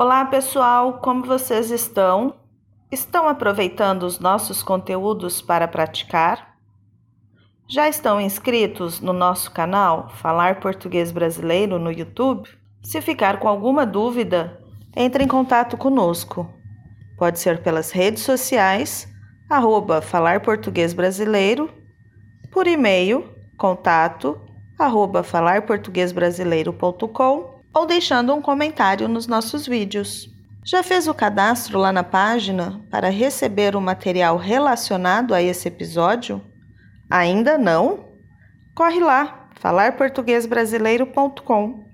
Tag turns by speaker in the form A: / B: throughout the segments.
A: Olá, pessoal, como vocês estão? Estão aproveitando os nossos conteúdos para praticar? Já estão inscritos no nosso canal Falar Português Brasileiro no YouTube? Se ficar com alguma dúvida, entre em contato conosco. Pode ser pelas redes sociais, arroba Falar Português Brasileiro, por e-mail, contato, arroba falarportuguesbrasileiro.com ou deixando um comentário nos nossos vídeos. Já fez o cadastro lá na página para receber o material relacionado a esse episódio? Ainda não? Corre lá, falarportuguesbrasileiro.com.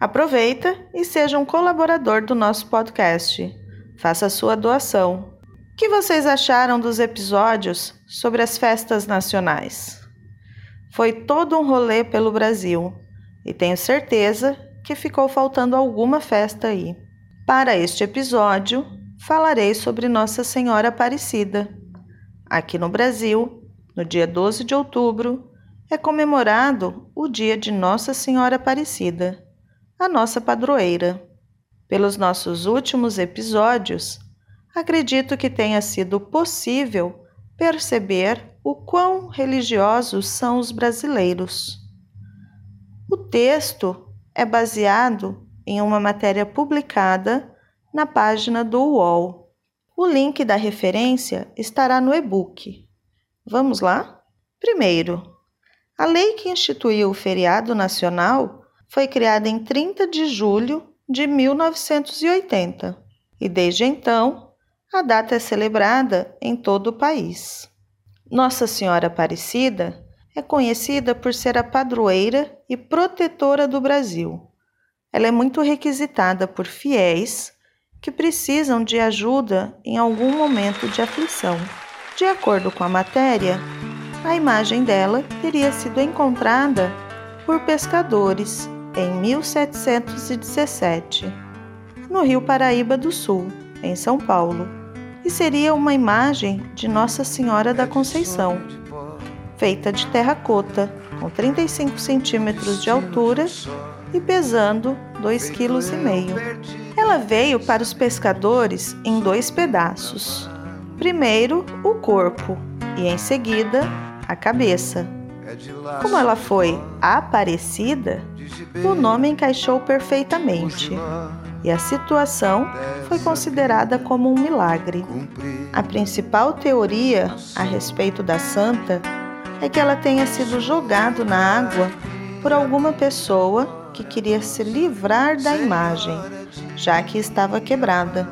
A: Aproveita e seja um colaborador do nosso podcast. Faça sua doação. O que vocês acharam dos episódios sobre as festas nacionais? Foi todo um rolê pelo Brasil e tenho certeza que ficou faltando alguma festa aí. Para este episódio, falarei sobre Nossa Senhora Aparecida. Aqui no Brasil, no dia 12 de outubro, é comemorado o dia de Nossa Senhora Aparecida, a nossa padroeira. Pelos nossos últimos episódios, acredito que tenha sido possível perceber o quão religiosos são os brasileiros. O texto é baseado em uma matéria publicada na página do UOL. O link da referência estará no e-book. Vamos lá? Primeiro, a lei que instituiu o feriado nacional foi criada em 30 de julho de 1980 e desde então a data é celebrada em todo o país. Nossa Senhora Aparecida é conhecida por ser a padroeira e protetora do Brasil. Ela é muito requisitada por fiéis que precisam de ajuda em algum momento de aflição. De acordo com a matéria, a imagem dela teria sido encontrada por pescadores em 1717, no Rio Paraíba do Sul, em São Paulo, e seria uma imagem de Nossa Senhora da Conceição feita de terracota, com 35 centímetros de altura e pesando 2,5 kg. Ela veio para os pescadores em dois pedaços. Primeiro, o corpo e em seguida, a cabeça. Como ela foi aparecida, o nome encaixou perfeitamente e a situação foi considerada como um milagre. A principal teoria a respeito da santa é que ela tenha sido jogado na água por alguma pessoa que queria se livrar da imagem, já que estava quebrada.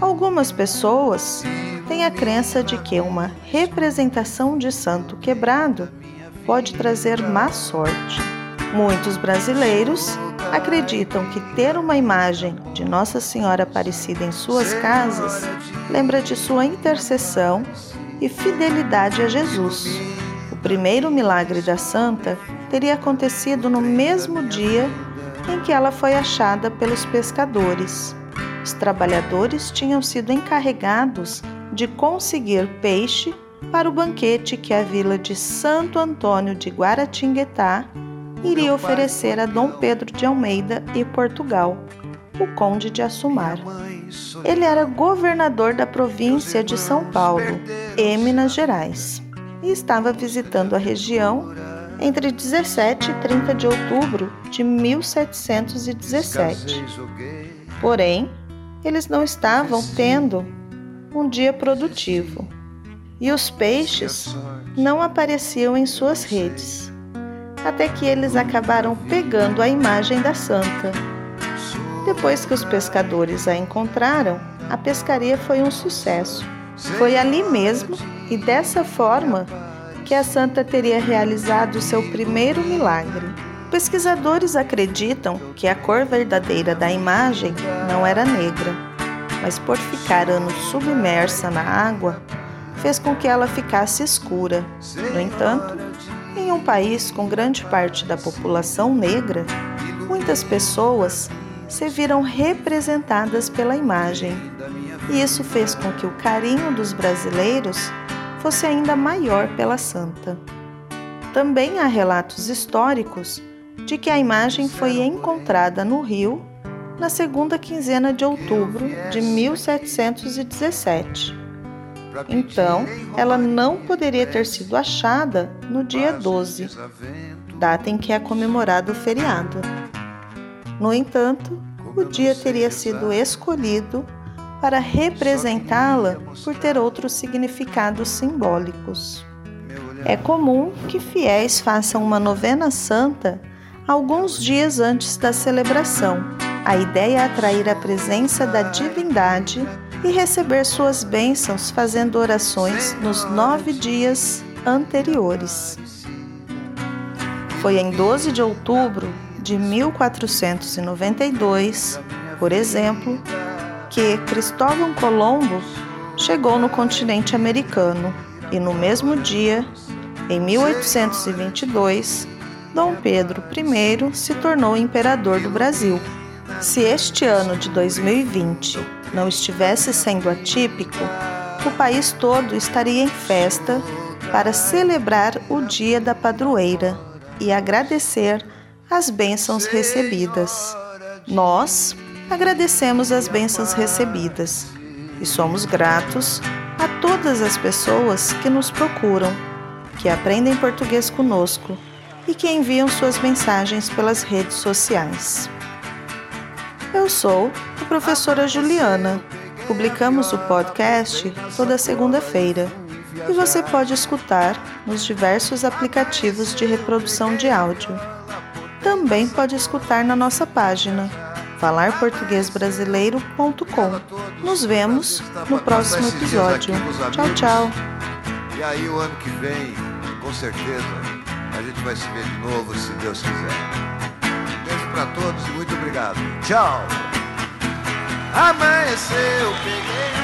A: Algumas pessoas têm a crença de que uma representação de santo quebrado pode trazer má sorte. Muitos brasileiros acreditam que ter uma imagem de Nossa Senhora Aparecida em suas casas lembra de sua intercessão e fidelidade a Jesus primeiro milagre da santa teria acontecido no mesmo dia em que ela foi achada pelos pescadores. Os trabalhadores tinham sido encarregados de conseguir peixe para o banquete que a vila de Santo Antônio de Guaratinguetá iria oferecer a Dom Pedro de Almeida e Portugal, o conde de Assumar. Ele era governador da província de São Paulo e Minas Gerais e estava visitando a região entre 17 e 30 de outubro de 1717. Porém, eles não estavam tendo um dia produtivo e os peixes não apareciam em suas redes, até que eles acabaram pegando a imagem da santa. Depois que os pescadores a encontraram, a pescaria foi um sucesso. Foi ali mesmo e dessa forma que a santa teria realizado seu primeiro milagre. Pesquisadores acreditam que a cor verdadeira da imagem não era negra, mas por ficar anos submersa na água, fez com que ela ficasse escura. No entanto, em um país com grande parte da população negra, muitas pessoas se viram representadas pela imagem. E isso fez com que o carinho dos brasileiros fosse ainda maior pela santa. Também há relatos históricos de que a imagem foi encontrada no rio na segunda quinzena de outubro de 1717. Então, ela não poderia ter sido achada no dia 12, data em que é comemorado o feriado. No entanto, o dia teria sido escolhido para representá-la por ter outros significados simbólicos. É comum que fiéis façam uma novena santa alguns dias antes da celebração. A ideia é atrair a presença da divindade e receber suas bênçãos fazendo orações nos nove dias anteriores. Foi em 12 de outubro de 1492, por exemplo, que Cristóvão Colombo chegou no continente americano e no mesmo dia, em 1822, Dom Pedro I se tornou imperador do Brasil. Se este ano de 2020 não estivesse sendo atípico, o país todo estaria em festa para celebrar o Dia da Padroeira e agradecer as bênçãos recebidas. Nós agradecemos as bênçãos recebidas e somos gratos a todas as pessoas que nos procuram, que aprendem português conosco e que enviam suas mensagens pelas redes sociais. Eu sou a professora Juliana. Publicamos o podcast toda segunda-feira e você pode escutar nos diversos aplicativos de reprodução de áudio. Também pode escutar na nossa página falarportuguesbrasileiro.com. Nos vemos no próximo episódio. Tchau, tchau.
B: E aí o ano que vem, com certeza, a gente vai se ver de novo, se Deus quiser. Beijo para todos e muito obrigado. Tchau. Amanheceu, peguei